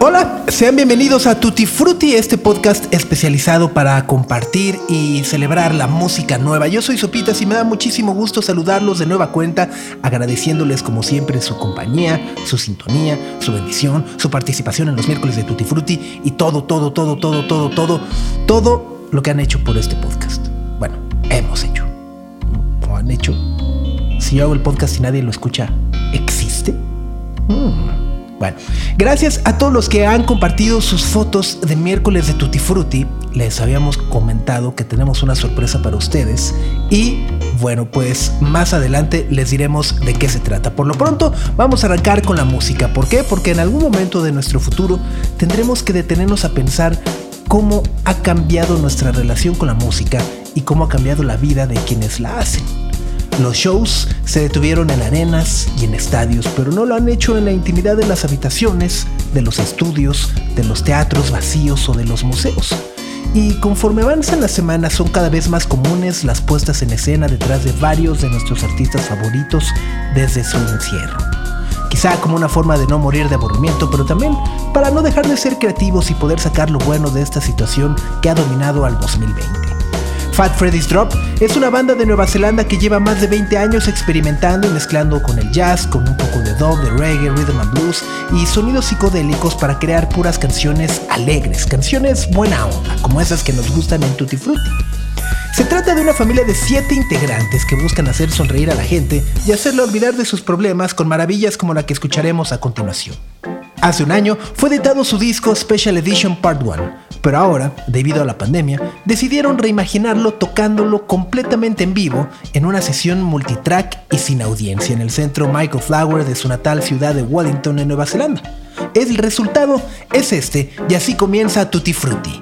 Hola, sean bienvenidos a Tutti Frutti, este podcast especializado para compartir y celebrar la música nueva. Yo soy Sopitas y me da muchísimo gusto saludarlos de nueva cuenta, agradeciéndoles como siempre su compañía, su sintonía, su bendición, su participación en los miércoles de Tutti Frutti y todo, todo, todo, todo, todo, todo, todo lo que han hecho por este podcast. Bueno, hemos hecho. ¿O han hecho? Si yo hago el podcast y nadie lo escucha, ¿existe? Hmm. Bueno, gracias a todos los que han compartido sus fotos de miércoles de Tutti Frutti. Les habíamos comentado que tenemos una sorpresa para ustedes y bueno, pues más adelante les diremos de qué se trata. Por lo pronto, vamos a arrancar con la música. ¿Por qué? Porque en algún momento de nuestro futuro tendremos que detenernos a pensar cómo ha cambiado nuestra relación con la música y cómo ha cambiado la vida de quienes la hacen. Los shows se detuvieron en arenas y en estadios, pero no lo han hecho en la intimidad de las habitaciones, de los estudios, de los teatros vacíos o de los museos. Y conforme avanzan las semanas son cada vez más comunes las puestas en escena detrás de varios de nuestros artistas favoritos desde su encierro. Quizá como una forma de no morir de aburrimiento, pero también para no dejar de ser creativos y poder sacar lo bueno de esta situación que ha dominado al 2020. Fat Freddy's Drop es una banda de Nueva Zelanda que lleva más de 20 años experimentando y mezclando con el jazz, con un poco de dub, de reggae, rhythm and blues y sonidos psicodélicos para crear puras canciones alegres, canciones buena onda, como esas que nos gustan en Tutti Frutti. Se trata de una familia de siete integrantes que buscan hacer sonreír a la gente y hacerla olvidar de sus problemas con maravillas como la que escucharemos a continuación. Hace un año fue editado su disco Special Edition Part 1, pero ahora, debido a la pandemia, decidieron reimaginarlo tocándolo completamente en vivo en una sesión multitrack y sin audiencia en el centro Michael Flower de su natal ciudad de Wellington en Nueva Zelanda. El resultado es este y así comienza Tutti Frutti.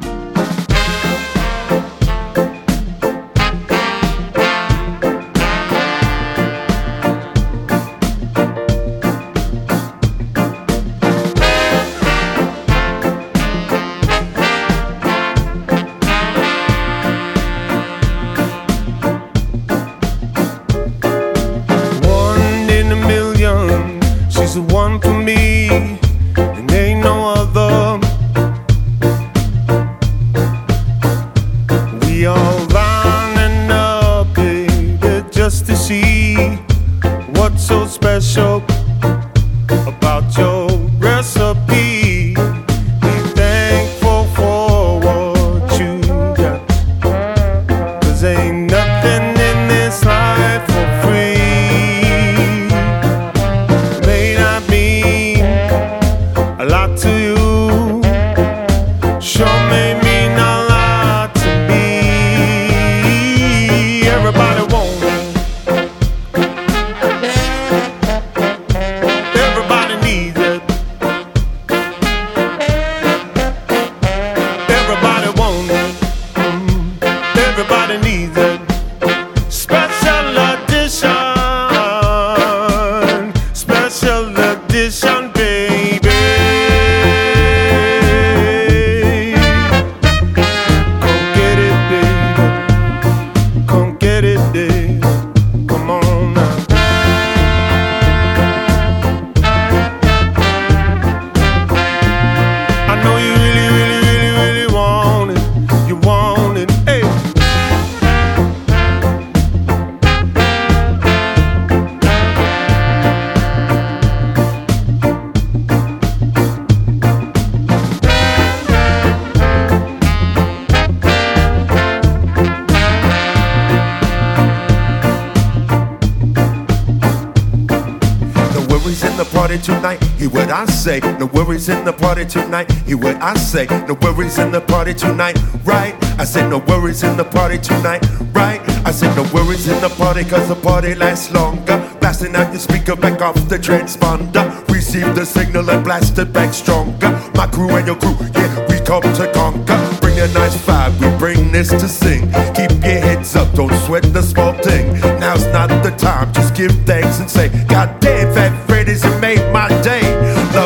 Say. No worries in the party tonight. Hear what I say. No worries in the party tonight, right? I said no worries in the party tonight, right? I said no worries in the party cause the party lasts longer. Blasting out your speaker back off the transponder. Receive the signal and blast it back stronger. My crew and your crew, yeah, we come to conquer. Bring a nice vibe, we bring this to sing. Keep your heads up, don't sweat the small thing. Now's not the time, just give thanks and say, God damn, Fat Freddy's, made my day.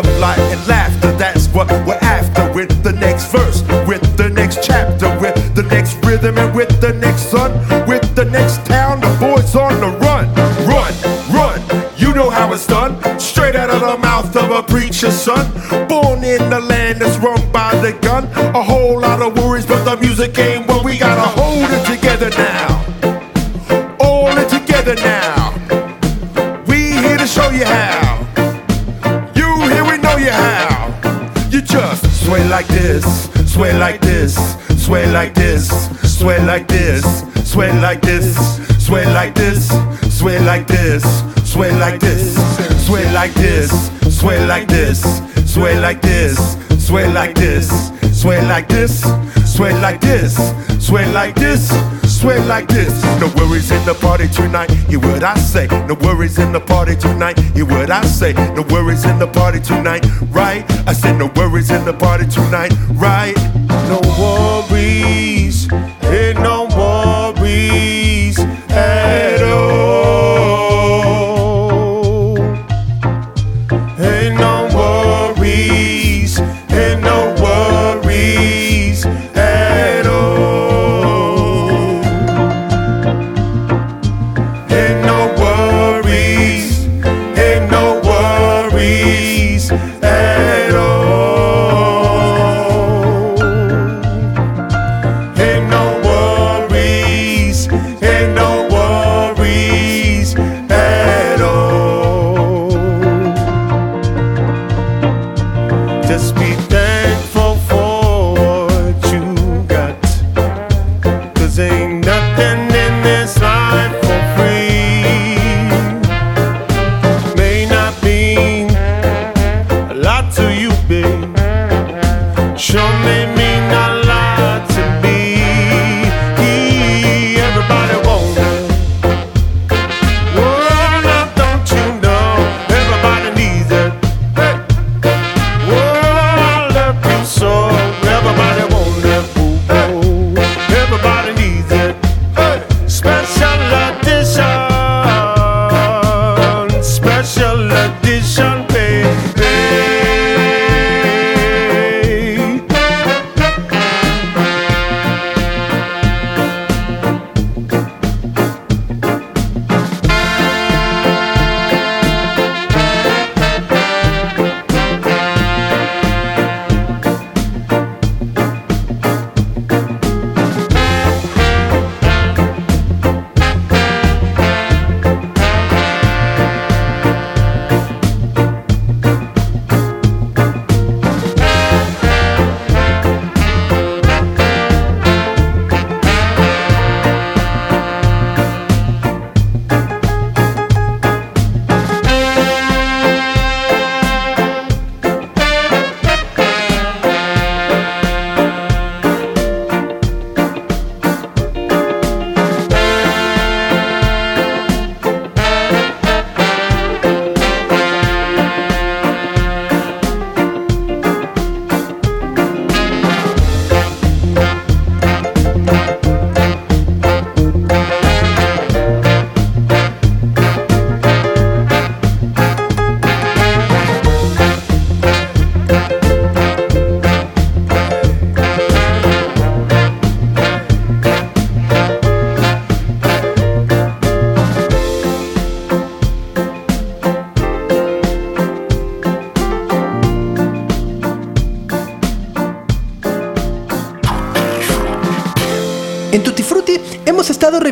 Love, light, and laughter, that's what we're after. With the next verse, with the next chapter, with the next rhythm, and with the next sun, with the next town, the boys on the run. Run, run, you know how it's done. Straight out of the mouth of a preacher's son. Born in the land that's run by the gun. A whole lot of worries, but the music ain't what we gotta hold it together now. Sway like this, sway like this, sway like this, sway like this, sway like this, sway like this, sway like this, sway like this, sway like this, sway like this, sway like this, sway like this, sway like this, sway like this, sway like this, sway like this. No worries in the party tonight. Hear what I say. No worries in the party tonight. Hear what I say. No worries in the party tonight. Right? I said no worries in the party tonight. Right? No worries. Ain't no worries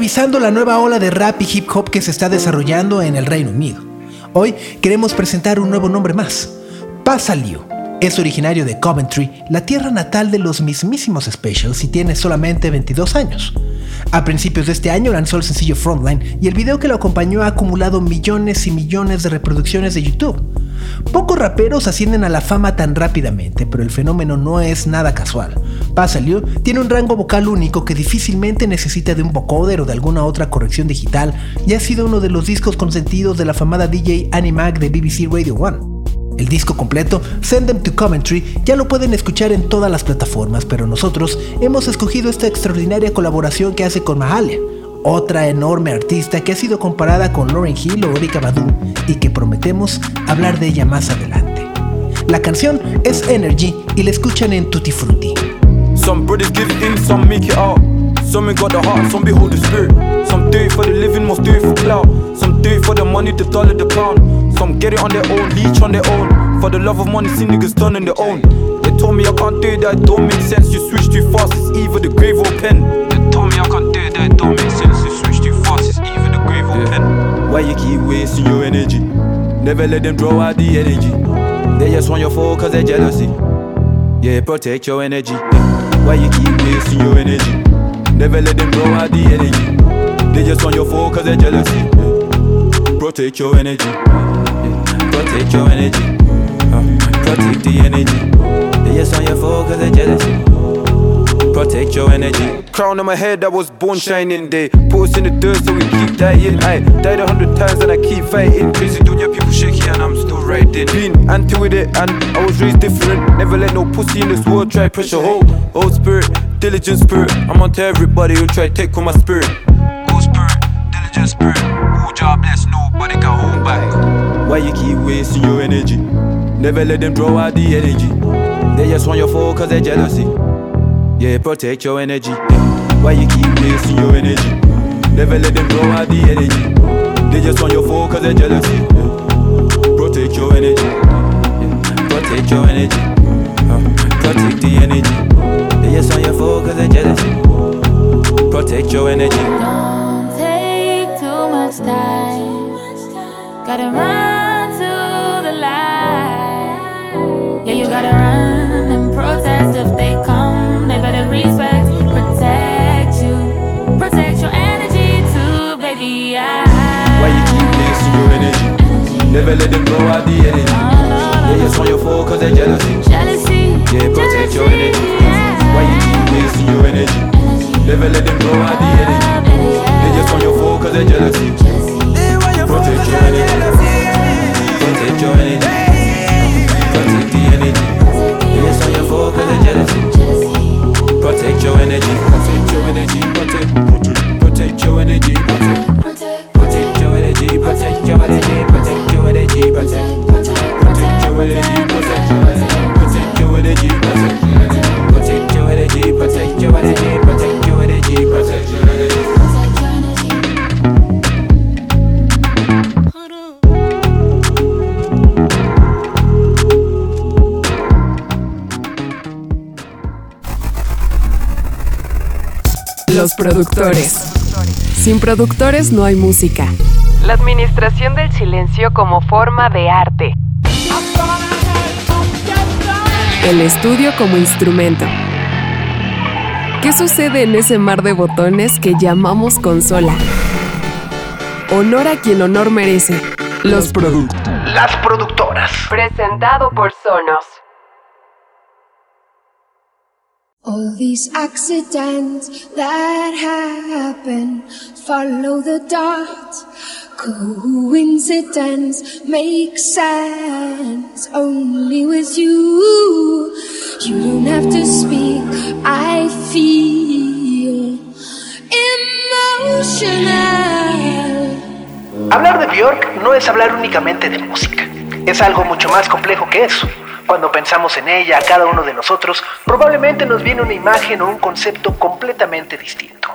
revisando la nueva ola de rap y hip hop que se está desarrollando en el Reino Unido. Hoy queremos presentar un nuevo nombre más, Pasalio. Es originario de Coventry, la tierra natal de los mismísimos Specials y tiene solamente 22 años. A principios de este año lanzó el sencillo Frontline y el video que lo acompañó ha acumulado millones y millones de reproducciones de YouTube. Pocos raperos ascienden a la fama tan rápidamente, pero el fenómeno no es nada casual. Pasalio tiene un rango vocal único que difícilmente necesita de un vocoder o de alguna otra corrección digital y ha sido uno de los discos consentidos de la famada DJ Annie Mac de BBC Radio 1. El disco completo, Send Them to Commentary, ya lo pueden escuchar en todas las plataformas, pero nosotros hemos escogido esta extraordinaria colaboración que hace con Mahalia, otra enorme artista que ha sido comparada con Lauren Hill o Erika Badu y que prometemos hablar de ella más adelante. La canción es Energy y la escuchan en Tutti Frutti. Some brothers give in, some make it out. Some ain't got the heart, some behold the spirit. Some do it for the living, most do it for clout. Some do it for the money, the dollar, the pound. Some get it on their own, leech on their own. For the love of money, see niggas on their own. They told me I can't do that, don't make sense. You switch too fast, it's either the grave or pen. They told me I can't do that, don't make sense. You switch too fast, it's either the grave or pen. Why you keep wasting your energy? Never let them draw out the energy. They just want your fall cause they're jealousy. Yeah, protect your energy. Why you keep wasting your energy? Never let them draw out the energy. They just want your fall cause they're jealousy. Protect your energy. Protect your energy. Protect the energy. They just want your fall cause they're jealousy. Protect your energy. Crown on my head, I was born shining day. Put us in the dirt so we keep dying. I died a hundred times and I keep fighting. Crazy dunya, people shaky and I'm still riding. Been anti with it and I was raised different. Never let no pussy in this world try pressure. Hold, hold spirit, diligent spirit. I'm onto everybody who try take on my spirit. Hold spirit, diligent spirit. Who job bless, nobody can hold back. Why you keep wasting your energy? Never let them draw out the energy. They just want your fall cause they're jealousy. Yeah, protect your energy. Why you keep wasting your energy? Never let them draw out the energy. They just want your fall cause they're jealousy. Protect your energy. Protect your energy. Protect the energy. They just want your cause they're jealousy. Protect your energy. Don't take too much time. Gotta run to the light. Yeah, you gotta run and protest if they come. They better respect, protect you, protect your energy too, baby. I, Why you keep wasting your energy? Never let them blow out the energy. They just want your fall cause they're jealousy. jealousy. Yeah, protect your energy. yeah. Why you keep wasting your energy? Never let them blow out the energy. They just want your fall cause they're jealousy. Protect your energy. Protect your energy. Protect your energy. Protect your energy. Protect, protect, protect your energy. Protect, protect your energy. Protect your energy. Protect your energy. Protect, protect your energy. Protect. Protect your energy. Protect, protect your energy. Protect your energy. Los productores. Sin productores no hay música. La administración del silencio como forma de arte. El estudio como instrumento. ¿Qué sucede en ese mar de botones que llamamos consola? Honor a quien honor merece. Los productores. Las productoras. Presentado por Sonos. All these accidents that happen follow the dot. Coincidence makes sense only with you. You don't have to speak. I feel emotional. Hablar de Björk no es hablar únicamente de música. Es algo mucho más complejo que eso. Cuando pensamos en ella, a cada uno de nosotros, probablemente nos viene una imagen o un concepto completamente distinto.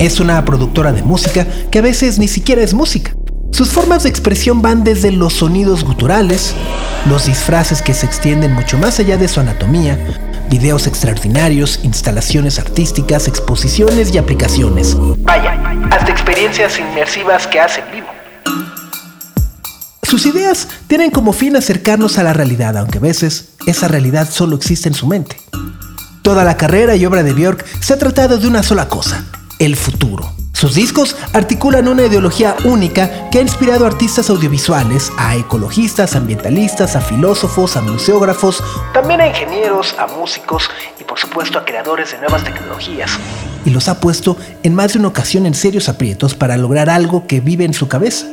Es una productora de música que a veces ni siquiera es música. Sus formas de expresión van desde los sonidos guturales, los disfraces que se extienden mucho más allá de su anatomía, videos extraordinarios, instalaciones artísticas, exposiciones y aplicaciones. Vaya, hasta experiencias inmersivas que hacen vivo. Sus ideas tienen como fin acercarnos a la realidad, aunque a veces esa realidad solo existe en su mente. Toda la carrera y obra de Björk se ha tratado de una sola cosa, el futuro. Sus discos articulan una ideología única que ha inspirado a artistas audiovisuales, a ecologistas, ambientalistas, a filósofos, a museógrafos, también a ingenieros, a músicos y por supuesto a creadores de nuevas tecnologías. Y los ha puesto en más de una ocasión en serios aprietos para lograr algo que vive en su cabeza.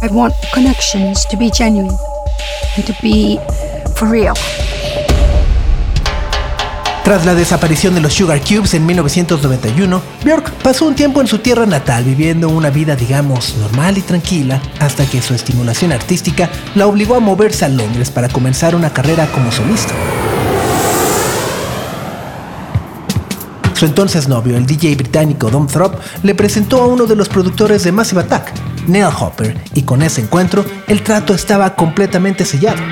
I want connections to be genuine and to be for real. Tras la desaparición de los Sugar Cubes en 1991, Björk pasó un tiempo en su tierra natal viviendo una vida digamos normal y tranquila hasta que su estimulación artística la obligó a moverse a Londres para comenzar una carrera como solista. Su entonces novio, el DJ británico Dom Throp, le presentó a uno de los productores de Massive Attack, Neil Hopper, y con ese encuentro el trato estaba completamente sellado.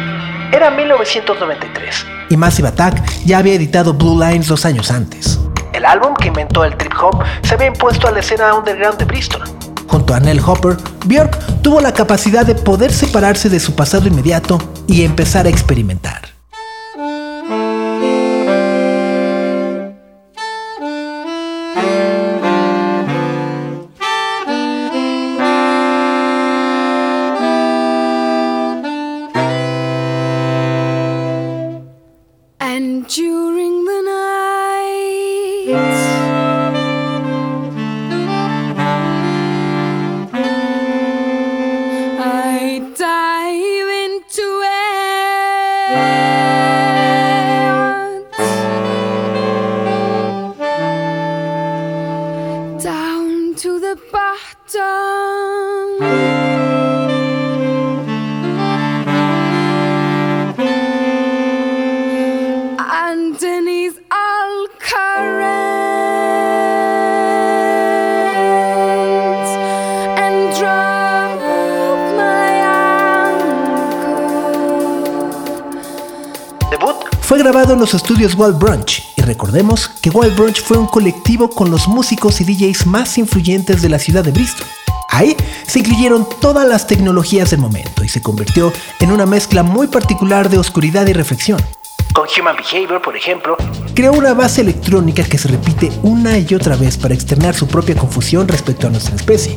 Era 1993 y Massive Attack ya había editado Blue Lines dos años antes. El álbum que inventó el trip hop se había impuesto a la escena underground de Bristol. Junto a Neil Hopper, Björk tuvo la capacidad de poder separarse de su pasado inmediato y empezar a experimentar. And during grabado en los estudios Wild Brunch y recordemos que Wild Brunch fue un colectivo con los músicos y DJs más influyentes de la ciudad de Bristol. Ahí se incluyeron todas las tecnologías del momento y se convirtió en una mezcla muy particular de oscuridad y reflexión. Con Human Behavior, por ejemplo, creó una base electrónica que se repite una y otra vez para externar su propia confusión respecto a nuestra especie.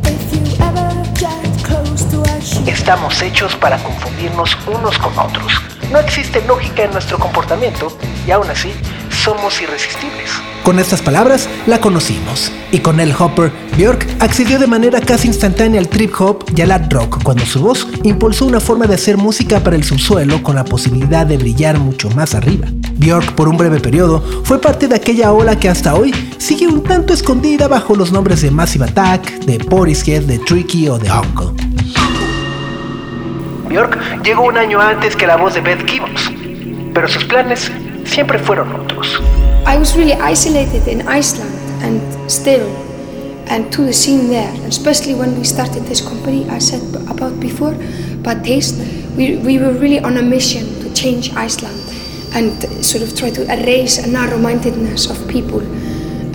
Estamos hechos para confundirnos unos con otros. No existe lógica en nuestro comportamiento y aún así somos irresistibles. Con estas palabras la conocimos y con el Hopper, Björk accedió de manera casi instantánea al trip hop y al art rock cuando su voz impulsó una forma de hacer música para el subsuelo con la posibilidad de brillar mucho más arriba. Björk por un breve periodo fue parte de aquella ola que hasta hoy sigue un tanto escondida bajo los nombres de Massive Attack, de Portishead, de Tricky o de Uncle. Björk llegó un año antes que la voz de Beth Gibbons, pero sus planes siempre fueron otros. I was really isolated in Iceland and still, and to the scene there, especially when we started this company I said about before, but Taste, we, we were really on a mission to change Iceland and sort of try to erase a narrow-mindedness of people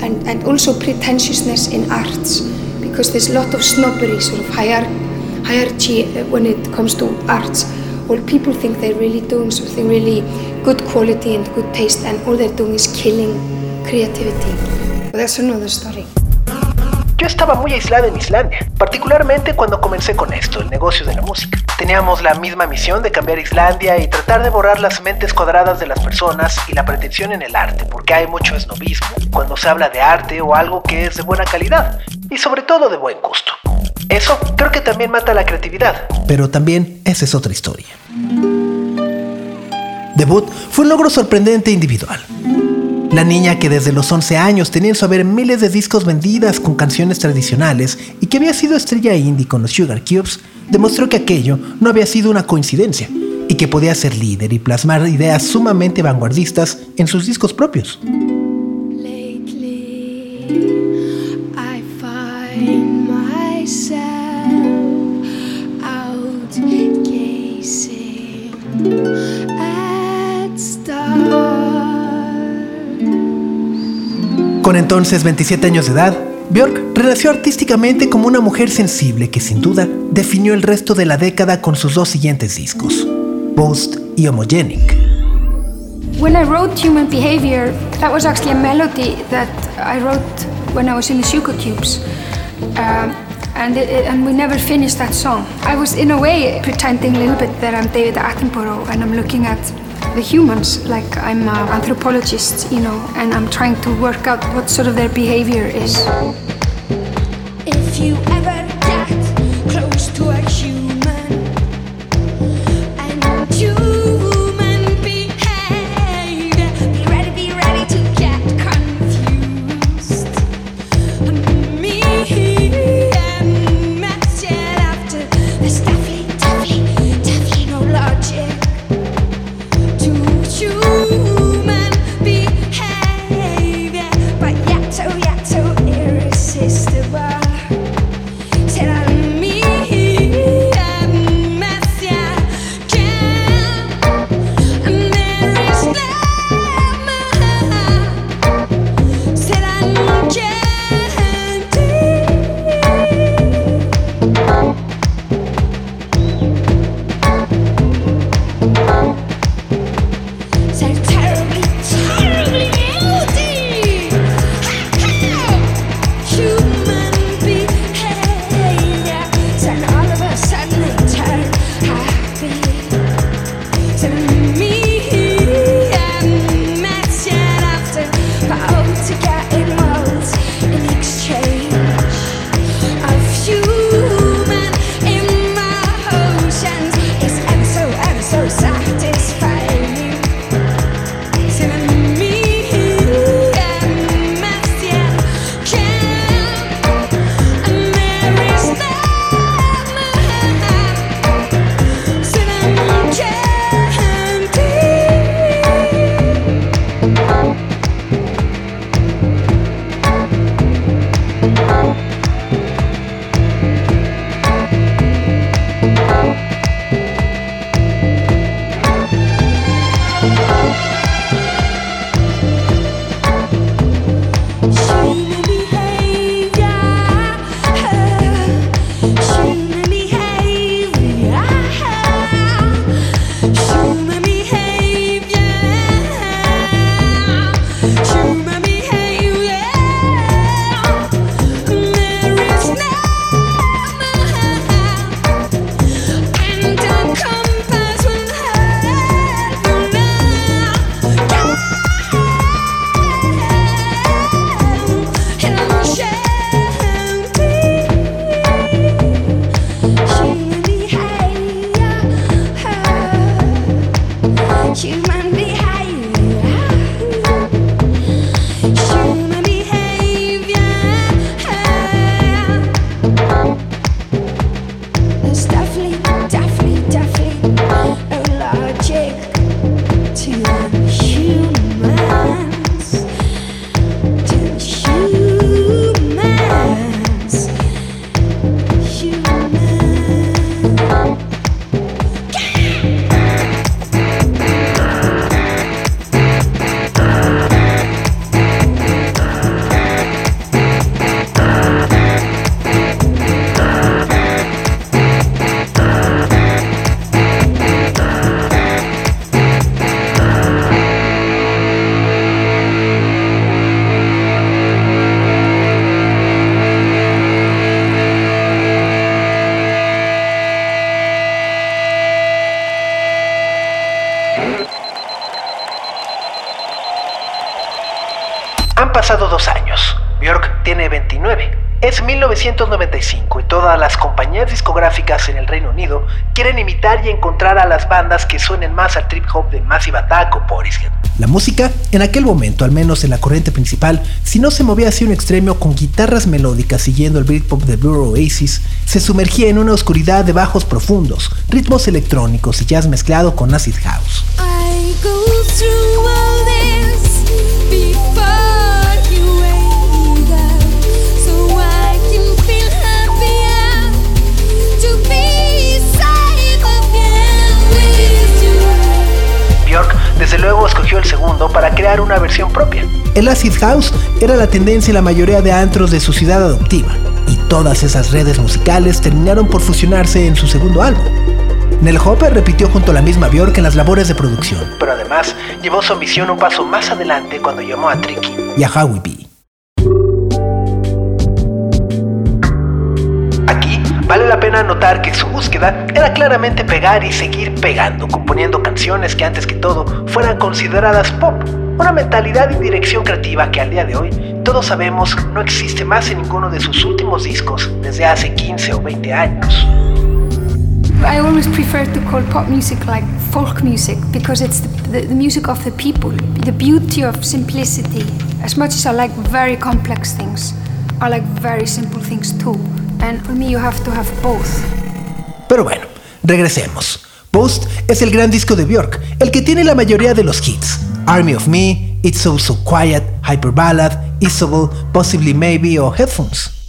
and, and also pretentiousness in arts because there's a lot of snobbery, sort of hier- hierarchy uh, when it comes to arts. Well, people think they're really doing something really good quality and good taste, and all they're doing is killing creativity. But that's another story. Yo estaba muy aislada en Islandia, particularmente cuando comencé con esto, el negocio de la música. Teníamos la misma misión de cambiar Islandia y tratar de borrar las mentes cuadradas de las personas y la pretensión en el arte, porque hay mucho esnovismo cuando se habla de arte o algo que es de buena calidad y sobre todo de buen gusto. Eso creo que también mata la creatividad. Pero también esa es otra historia. Debut fue un logro sorprendente individual. La niña que desde los 11 años tenía en su haber miles de discos vendidas con canciones tradicionales y que había sido estrella indie con los Sugar Cubes, demostró que aquello no había sido una coincidencia y que podía ser líder y plasmar ideas sumamente vanguardistas en sus discos propios. Con entonces 27 años de edad, Björk renació artísticamente como una mujer sensible que sin duda definió el resto de la década con sus dos siguientes discos, Post y Homogenic. When I wrote Human Behavior, that was actually a melody that I wrote when I was in the Shuko Tubes. Um, and, it, it- and we never finished that song. I was, in a way, pretending a little bit that I'm David Attenborough and I'm looking at the humans like I'm an anthropologist, you know, and I'm trying to work out what sort of their behavior is. If you ever Human 1995 y todas las compañías discográficas en el Reino Unido quieren imitar y encontrar a las bandas que suenen más al trip hop de Massive Attack o Portishead. La música, en aquel momento, al menos en la corriente principal, si no se movía hacia un extremo con guitarras melódicas siguiendo el Britpop de Blur Oasis, se sumergía en una oscuridad de bajos profundos, ritmos electrónicos y jazz mezclado con acid house. Para crear una versión propia. El acid house era la tendencia en la mayoría de antros de su ciudad adoptiva, y todas esas redes musicales terminaron por fusionarse en su segundo álbum. Nell Hopper repitió junto a la misma Björk en las labores de producción, pero además llevó su ambición un paso más adelante cuando llamó a Tricky y a Howie B. vale la pena notar que su búsqueda era claramente pegar y seguir pegando, componiendo canciones que antes que todo fueran consideradas pop, una mentalidad y dirección creativa que al día de hoy todos sabemos no existe más en ninguno de sus últimos discos desde hace 15 o 20 años. I always prefer to call pop music like folk music because it's the, the, the music of the people, the beauty of simplicity. As much as I like very complex things, I like very simple things too. And me, you have to have both. Pero bueno, regresemos. Post es el gran disco de Björk, el que tiene la mayoría de los hits. Army of Me, It's So So Quiet, Hyper Ballad, Isabel, Possibly Maybe o Headphones.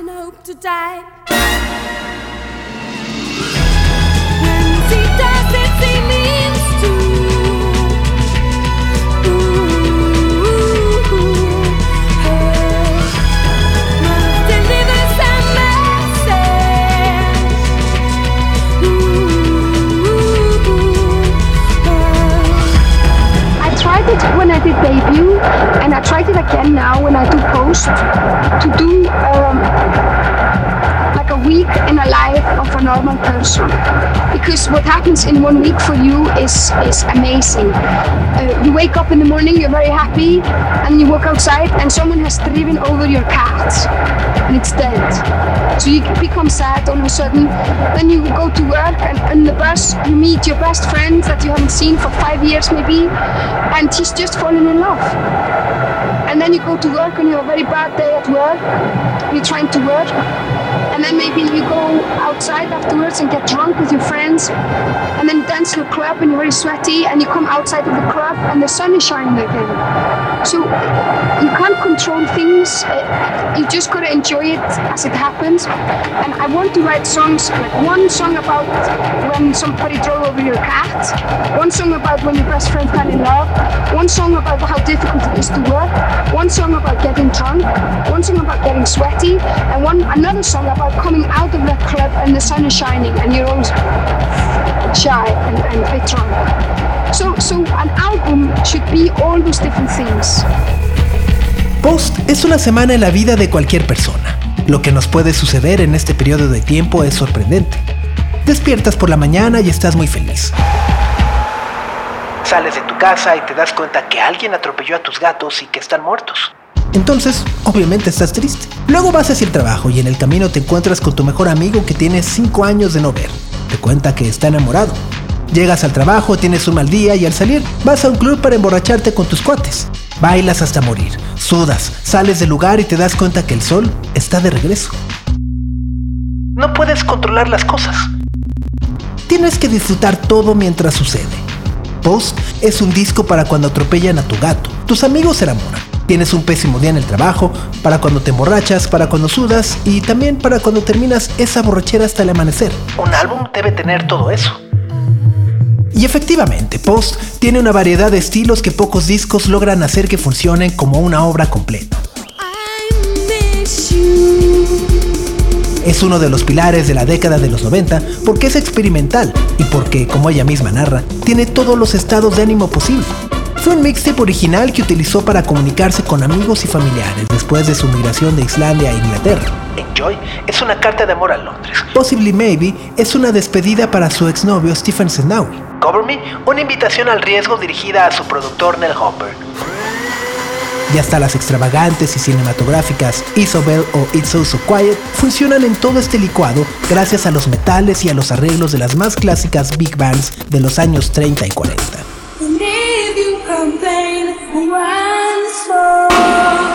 And hope to die. Did debut, and I tried it again now when I do post to do um, week in a life of a normal person. Because what happens in one week for you is is amazing. Uh, you wake up in the morning, you're very happy, and you walk outside, and someone has driven over your cat, and it's dead. So you become sad all of a sudden. Then you go to work, and on the bus you meet your best friend that you haven't seen for five years maybe, and he's just fallen in love. And then you go to work and you have a very bad day at work. You're trying to work. And then maybe you go outside afterwards and get drunk with your friends. And then dance to a club and you're very sweaty. And you come outside of the club and the sun is shining again. So you can't control things. uh, You just gotta enjoy it as it happens. And I want to write songs, like one song about when somebody drove over your cat, one song about when your best friend fell in love, one song about how difficult it is to work, one song about getting drunk, one song about getting sweaty, and one another song about coming out of that club and the sun is shining and you're always shy and, and a bit drunk. So, so an album should be all those different things. Post es una semana en la vida de cualquier persona. Lo que nos puede suceder en este periodo de tiempo es sorprendente. Despiertas por la mañana y estás muy feliz. Sales de tu casa y te das cuenta que alguien atropelló a tus gatos y que están muertos. Entonces, obviamente estás triste. Luego vas hacia el trabajo y en el camino te encuentras con tu mejor amigo que tienes 5 años de no ver. Te cuenta que está enamorado. Llegas al trabajo, tienes un mal día y al salir vas a un club para emborracharte con tus cuates. Bailas hasta morir, sudas, sales del lugar y te das cuenta que el sol está de regreso. No puedes controlar las cosas. Tienes que disfrutar todo mientras sucede. Post es un disco para cuando atropellan a tu gato. Tus amigos se enamoran. Tienes un pésimo día en el trabajo, para cuando te emborrachas, para cuando sudas y también para cuando terminas esa borrachera hasta el amanecer. Un álbum debe tener todo eso. Y efectivamente, Post tiene una variedad de estilos que pocos discos logran hacer que funcionen como una obra completa. Es uno de los pilares de la década de los 90 porque es experimental y porque, como ella misma narra, tiene todos los estados de ánimo posible. Fue un mixtape original que utilizó para comunicarse con amigos y familiares después de su migración de Islandia a Inglaterra. Enjoy es una carta de amor a Londres. Possibly Maybe es una despedida para su exnovio Stephen Senawi. Cover Me, una invitación al riesgo dirigida a su productor Nell Hopper. y hasta las extravagantes y cinematográficas Isobel o It's So So Quiet funcionan en todo este licuado gracias a los metales y a los arreglos de las más clásicas big bands de los años 30 y 40.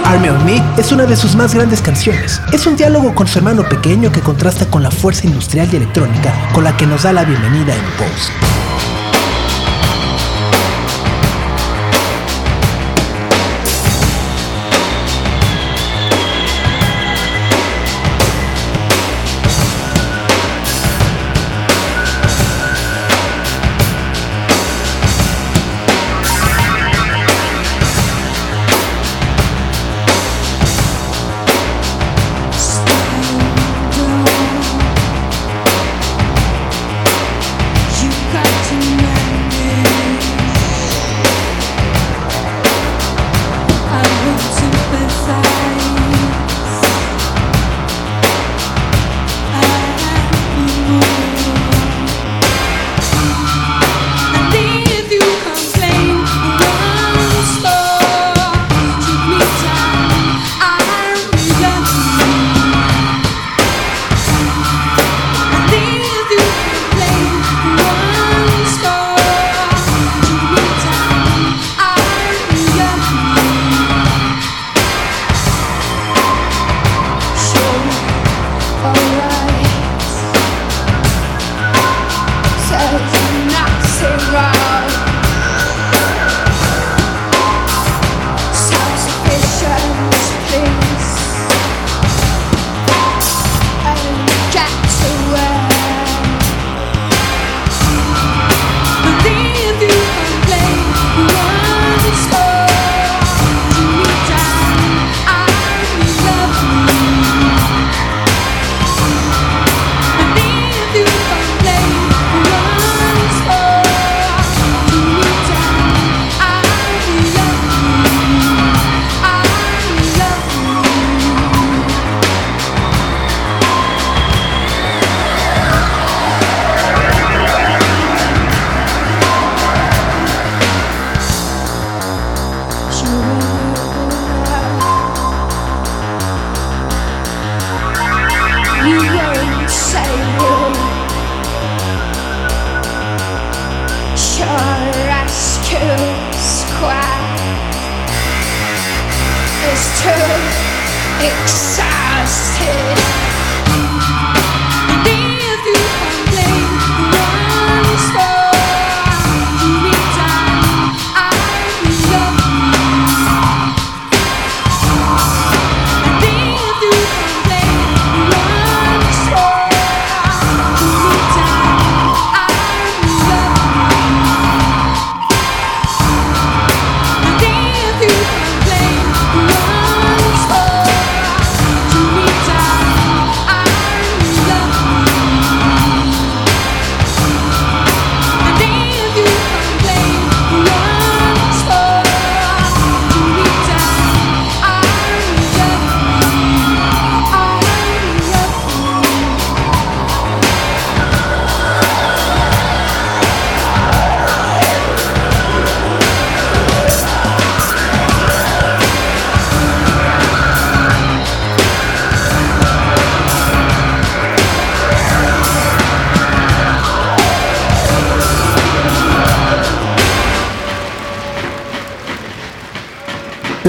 Army of Me es una de sus más grandes canciones. Es un diálogo con su hermano pequeño que contrasta con la fuerza industrial y electrónica con la que nos da la bienvenida en Post.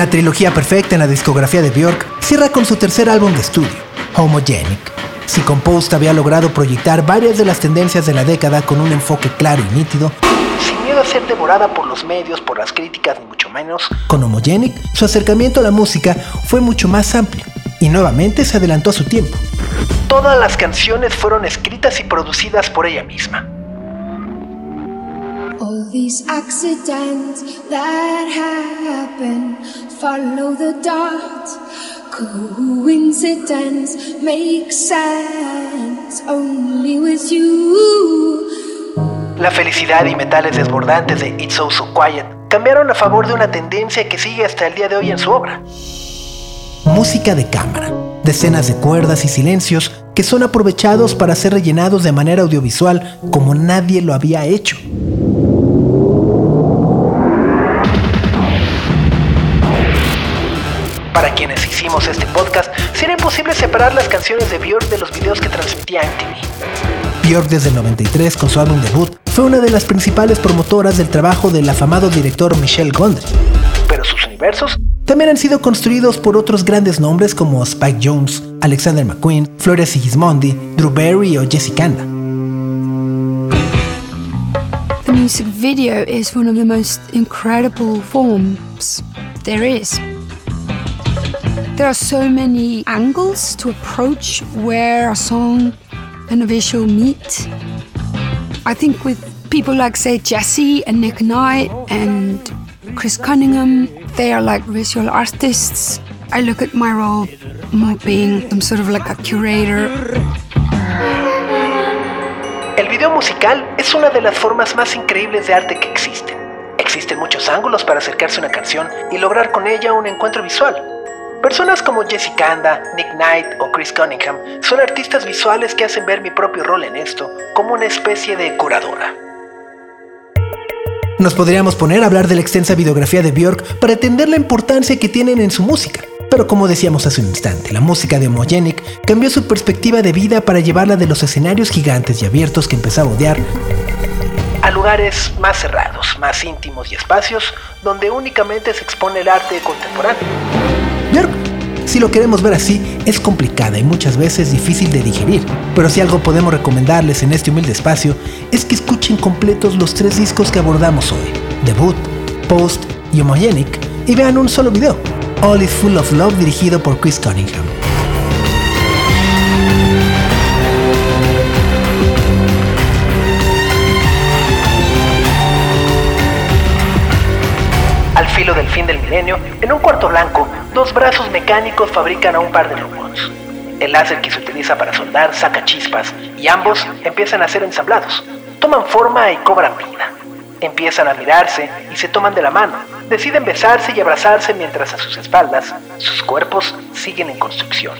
La trilogía perfecta en la discografía de Björk cierra con su tercer álbum de estudio, Homogenic. Si Compost había logrado proyectar varias de las tendencias de la década con un enfoque claro y nítido, sin miedo a ser devorada por los medios, por las críticas, ni mucho menos, con Homogenic, su acercamiento a la música fue mucho más amplio y nuevamente se adelantó a su tiempo. Todas las canciones fueron escritas y producidas por ella misma. All these accidents that happen follow the dot. Coincidence makes sense only with you. La felicidad y metales desbordantes de It's So So Quiet cambiaron a favor de una tendencia que sigue hasta el día de hoy en su obra. Música de cámara, decenas de cuerdas y silencios que son aprovechados para ser rellenados de manera audiovisual como nadie lo había hecho. Hicimos este podcast, sería imposible separar las canciones de Björk de los videos que transmitía MTV. Björk desde el 93 con su álbum debut fue una de las principales promotoras del trabajo del afamado director Michel Gondry. Pero sus universos también han sido construidos por otros grandes nombres como Spike Jones, Alexander McQueen, Flores Sigismondi, Drew Barry o Jesse Kanda. The music video is one of the most incredible forms there is. There are so many angles to approach where a song and a visual meet. I think with people like, say, Jesse and Nick Knight and Chris Cunningham, they are like visual artists. I look at my role more being some sort of like a curator. El video musical es una de las formas más increíbles de arte que existen. Existen muchos ángulos para acercarse a una canción y lograr con ella un encuentro visual. Personas como Jesse Kanda, Nick Knight o Chris Cunningham son artistas visuales que hacen ver mi propio rol en esto como una especie de curadora. Nos podríamos poner a hablar de la extensa videografía de Björk para entender la importancia que tienen en su música. Pero como decíamos hace un instante, la música de Homogenic cambió su perspectiva de vida para llevarla de los escenarios gigantes y abiertos que empezaba a odiar a lugares más cerrados, más íntimos y espacios donde únicamente se expone el arte contemporáneo. Si lo queremos ver así, es complicada y muchas veces difícil de digerir, pero si algo podemos recomendarles en este humilde espacio es que escuchen completos los tres discos que abordamos hoy, Debut, Post y Homogenic, y vean un solo video, All is Full of Love dirigido por Chris Cunningham. Al filo del fin del milenio, en un cuarto blanco, dos brazos mecánicos fabrican a un par de robots. El láser que se utiliza para soldar saca chispas y ambos empiezan a ser ensamblados. Toman forma y cobran vida. Empiezan a mirarse y se toman de la mano. Deciden besarse y abrazarse mientras a sus espaldas sus cuerpos siguen en construcción.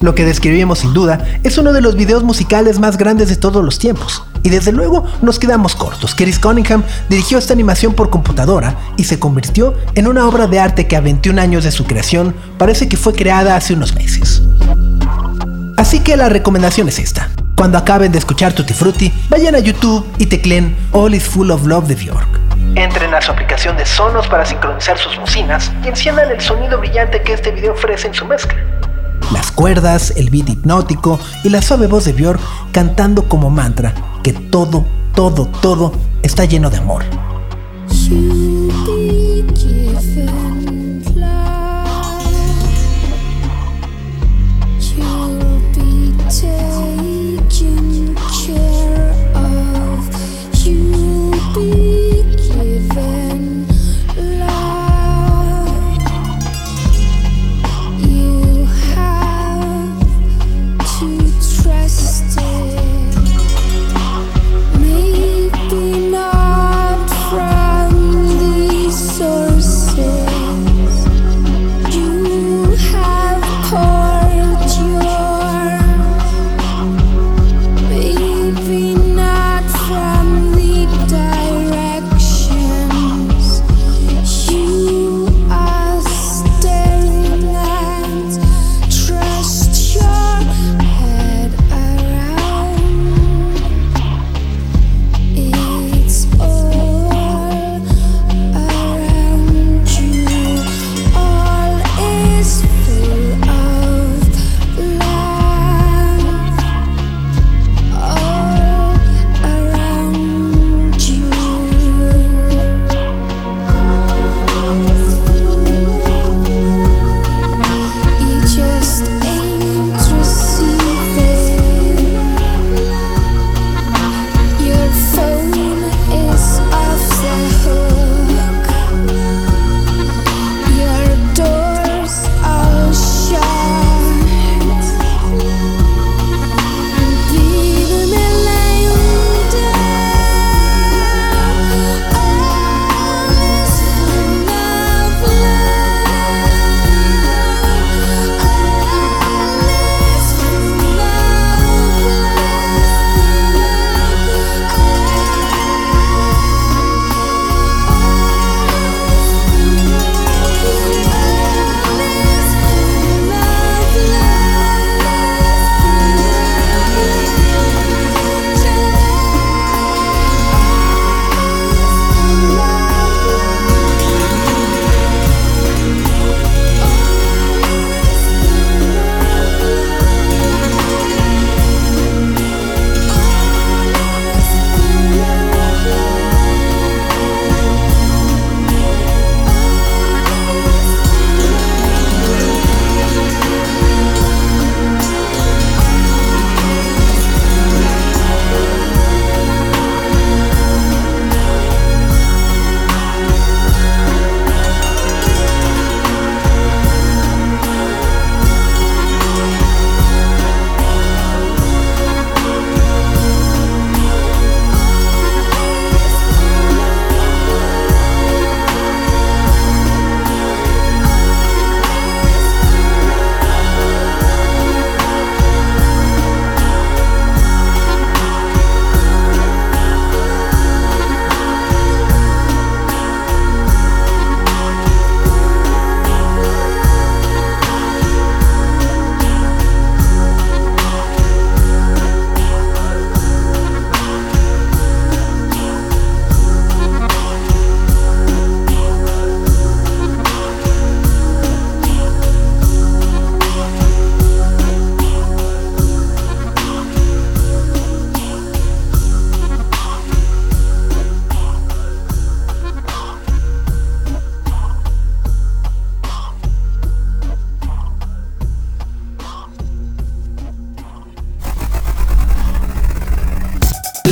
Lo que describimos sin duda es uno de los videos musicales más grandes de todos los tiempos. Y desde luego nos quedamos cortos. Chris Cunningham dirigió esta animación por computadora y se convirtió en una obra de arte que a 21 años de su creación parece que fue creada hace unos meses. Así que la recomendación es esta. Cuando acaben de escuchar Tutti Frutti, vayan a YouTube y tecleen All is Full of Love de Bjork. Entren a su aplicación de Sonos para sincronizar sus bocinas y enciendan el sonido brillante que este video ofrece en su mezcla. Las cuerdas, el beat hipnótico y la suave voz de Björk cantando como mantra que todo, todo, todo está lleno de amor.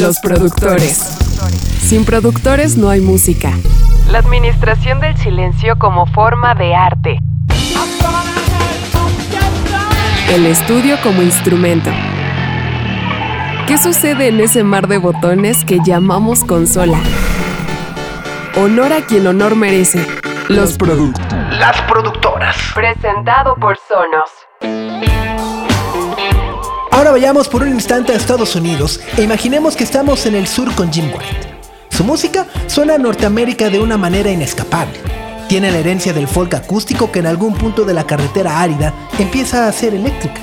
Los productores. Sin productores no hay música. La administración del silencio como forma de arte. El estudio como instrumento. ¿Qué sucede en ese mar de botones que llamamos consola? Honor a quien honor merece. Los productores. Las productoras. Presentado por Sonos. Ahora vayamos por un instante a Estados Unidos e imaginemos que estamos en el sur con Jim White. Su música suena a Norteamérica de una manera inescapable. Tiene la herencia del folk acústico que en algún punto de la carretera árida empieza a ser eléctrica.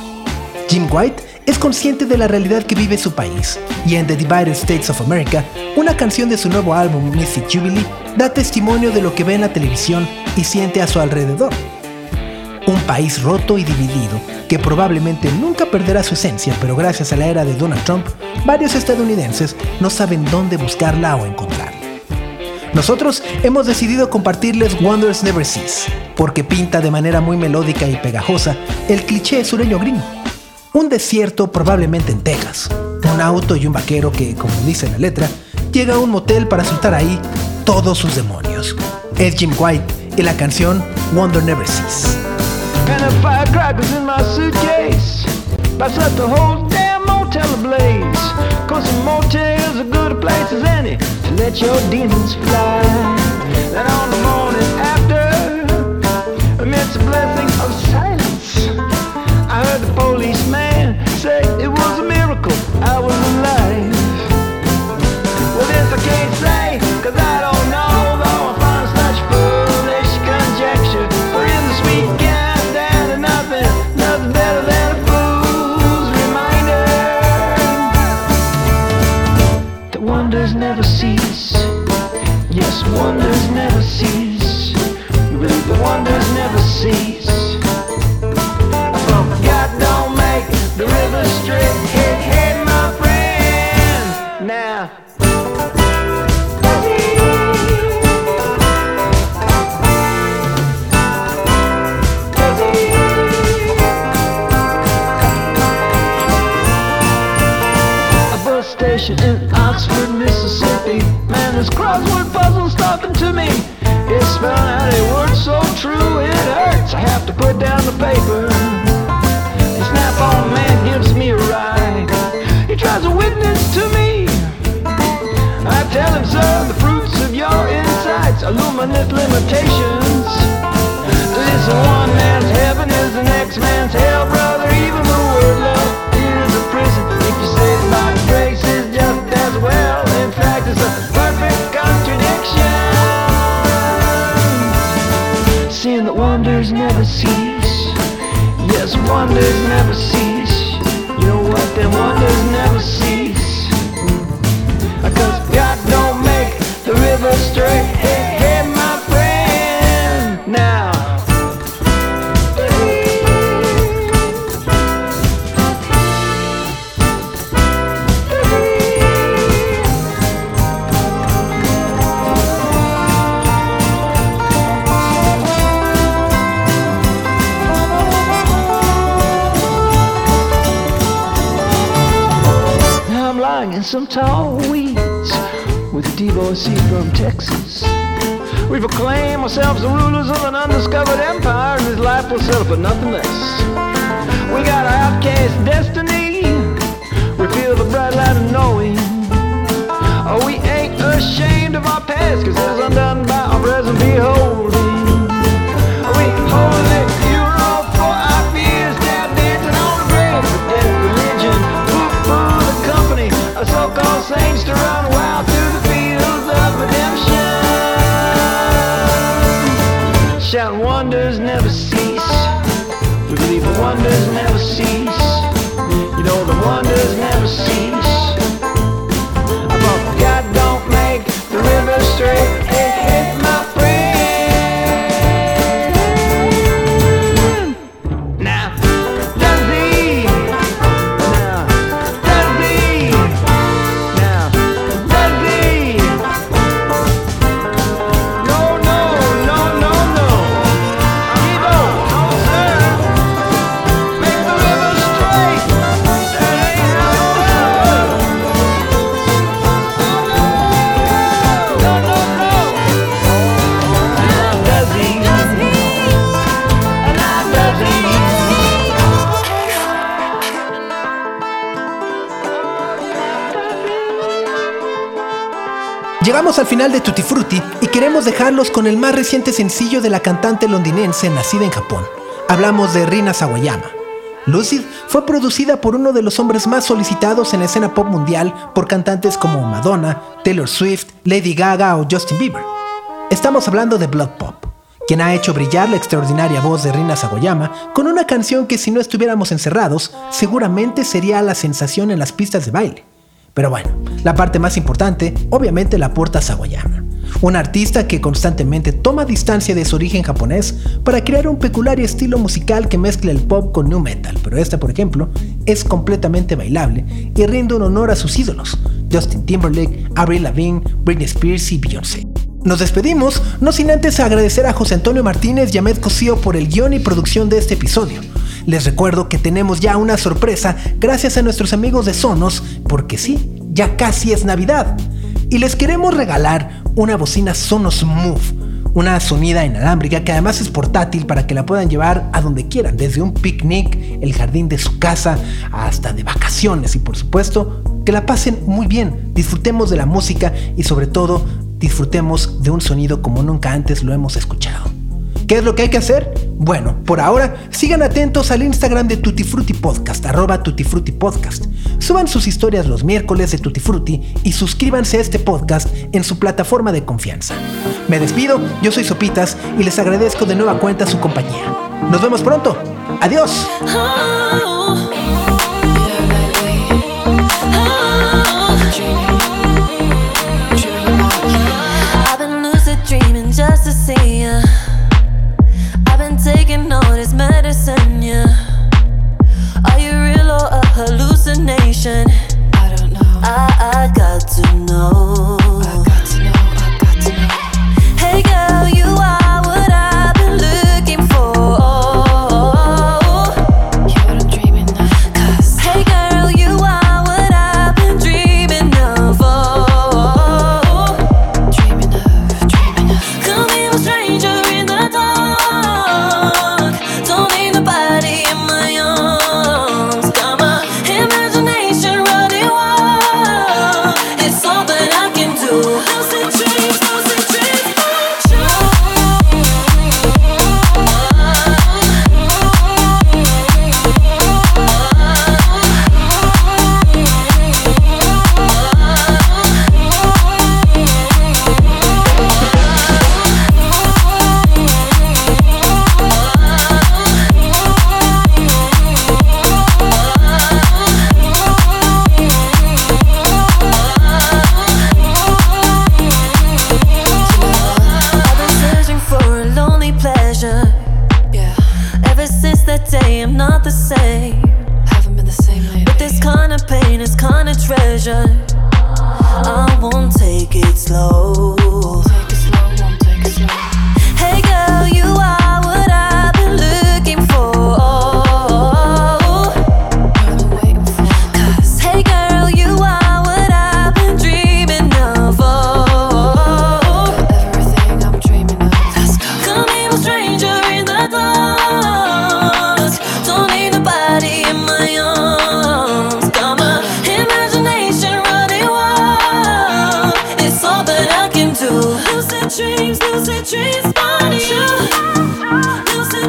Jim White es consciente de la realidad que vive su país y en The Divided States of America, una canción de su nuevo álbum Mystic Jubilee da testimonio de lo que ve en la televisión y siente a su alrededor. Un país roto y dividido que probablemente nunca perderá su esencia, pero gracias a la era de Donald Trump, varios estadounidenses no saben dónde buscarla o encontrarla. Nosotros hemos decidido compartirles Wonders Never Cease, porque pinta de manera muy melódica y pegajosa el cliché sureño gringo. Un desierto probablemente en Texas, un auto y un vaquero que, como dice la letra, llega a un motel para soltar ahí todos sus demonios. Es Jim White y la canción Wonder Never Cease. And the firecrackers in my suitcase. I set the whole damn motel ablaze. Cause a motel's as good a place as any to let your demons fly. Then on the morning after, amidst a blessing of silence, I heard the policeman say it was a miracle I was alive. Well, this I can't say, cause I don't Mississippi. Man, this crossword puzzle's talking to me. It's spelling out a word so true it hurts. I have to put down the paper. The snap-on man gives me a ride. He tries to witness to me. I tell him, sir, the fruits of your insights illuminate limitations. Listen, one man's heaven is the next man's hell, brother. Never cease. Yes, wonders never cease. You know what? Then wonders never cease. Some tall weeds with a divorcee from Texas. We proclaim ourselves the rulers of an undiscovered empire, and this life will settle for nothing less. We got our outcast destiny. We feel the bright light of knowing. Oh, we ain't ashamed of our past, cause it is undone by our present beholding. De Tutti Frutti y queremos dejarlos con el más reciente sencillo de la cantante londinense nacida en Japón. Hablamos de Rina Sawayama. Lucid fue producida por uno de los hombres más solicitados en la escena pop mundial por cantantes como Madonna, Taylor Swift, Lady Gaga o Justin Bieber. Estamos hablando de Blood Pop, quien ha hecho brillar la extraordinaria voz de Rina Sawayama con una canción que si no estuviéramos encerrados, seguramente sería la sensación en las pistas de baile. Pero bueno, la parte más importante obviamente la aporta Sawayama, un artista que constantemente toma distancia de su origen japonés para crear un peculiar estilo musical que mezcla el pop con new metal, pero esta por ejemplo es completamente bailable y rinde un honor a sus ídolos, Justin Timberlake, Avril Lavigne, Britney Spears y Beyoncé. Nos despedimos, no sin antes agradecer a José Antonio Martínez y a Med Cosío por el guion y producción de este episodio. Les recuerdo que tenemos ya una sorpresa gracias a nuestros amigos de Sonos, porque sí, ya casi es Navidad. Y les queremos regalar una bocina Sonos Move, una sonida inalámbrica que además es portátil para que la puedan llevar a donde quieran, desde un picnic, el jardín de su casa, hasta de vacaciones y por supuesto que la pasen muy bien, disfrutemos de la música y sobre todo disfrutemos de un sonido como nunca antes lo hemos escuchado. ¿Qué es lo que hay que hacer? Bueno, por ahora, sigan atentos al Instagram de Tutti Frutti Podcast, arroba Tutti Frutti Podcast. Suban sus historias los miércoles de Tutti Frutti y suscríbanse a este podcast en su plataforma de confianza. Me despido, yo soy Sopitas y les agradezco de nueva cuenta su compañía. Nos vemos pronto. Adiós. I don't know. I, I got to know.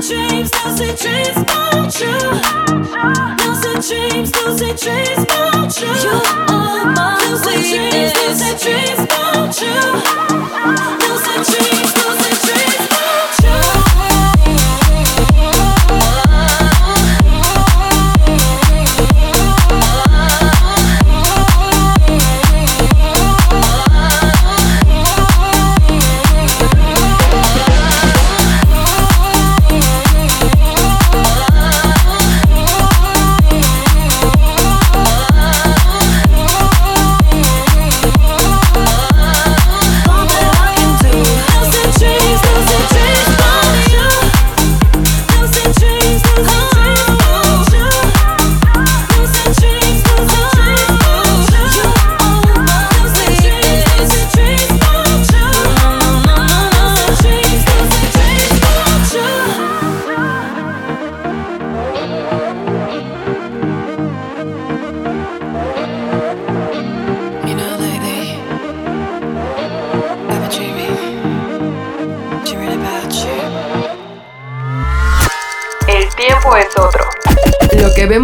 Dreams, lucid dreams about you. Lucid dreams, lucid dreams about you. You are my lucid dreams, lucid dreams about you. Lucid dreams,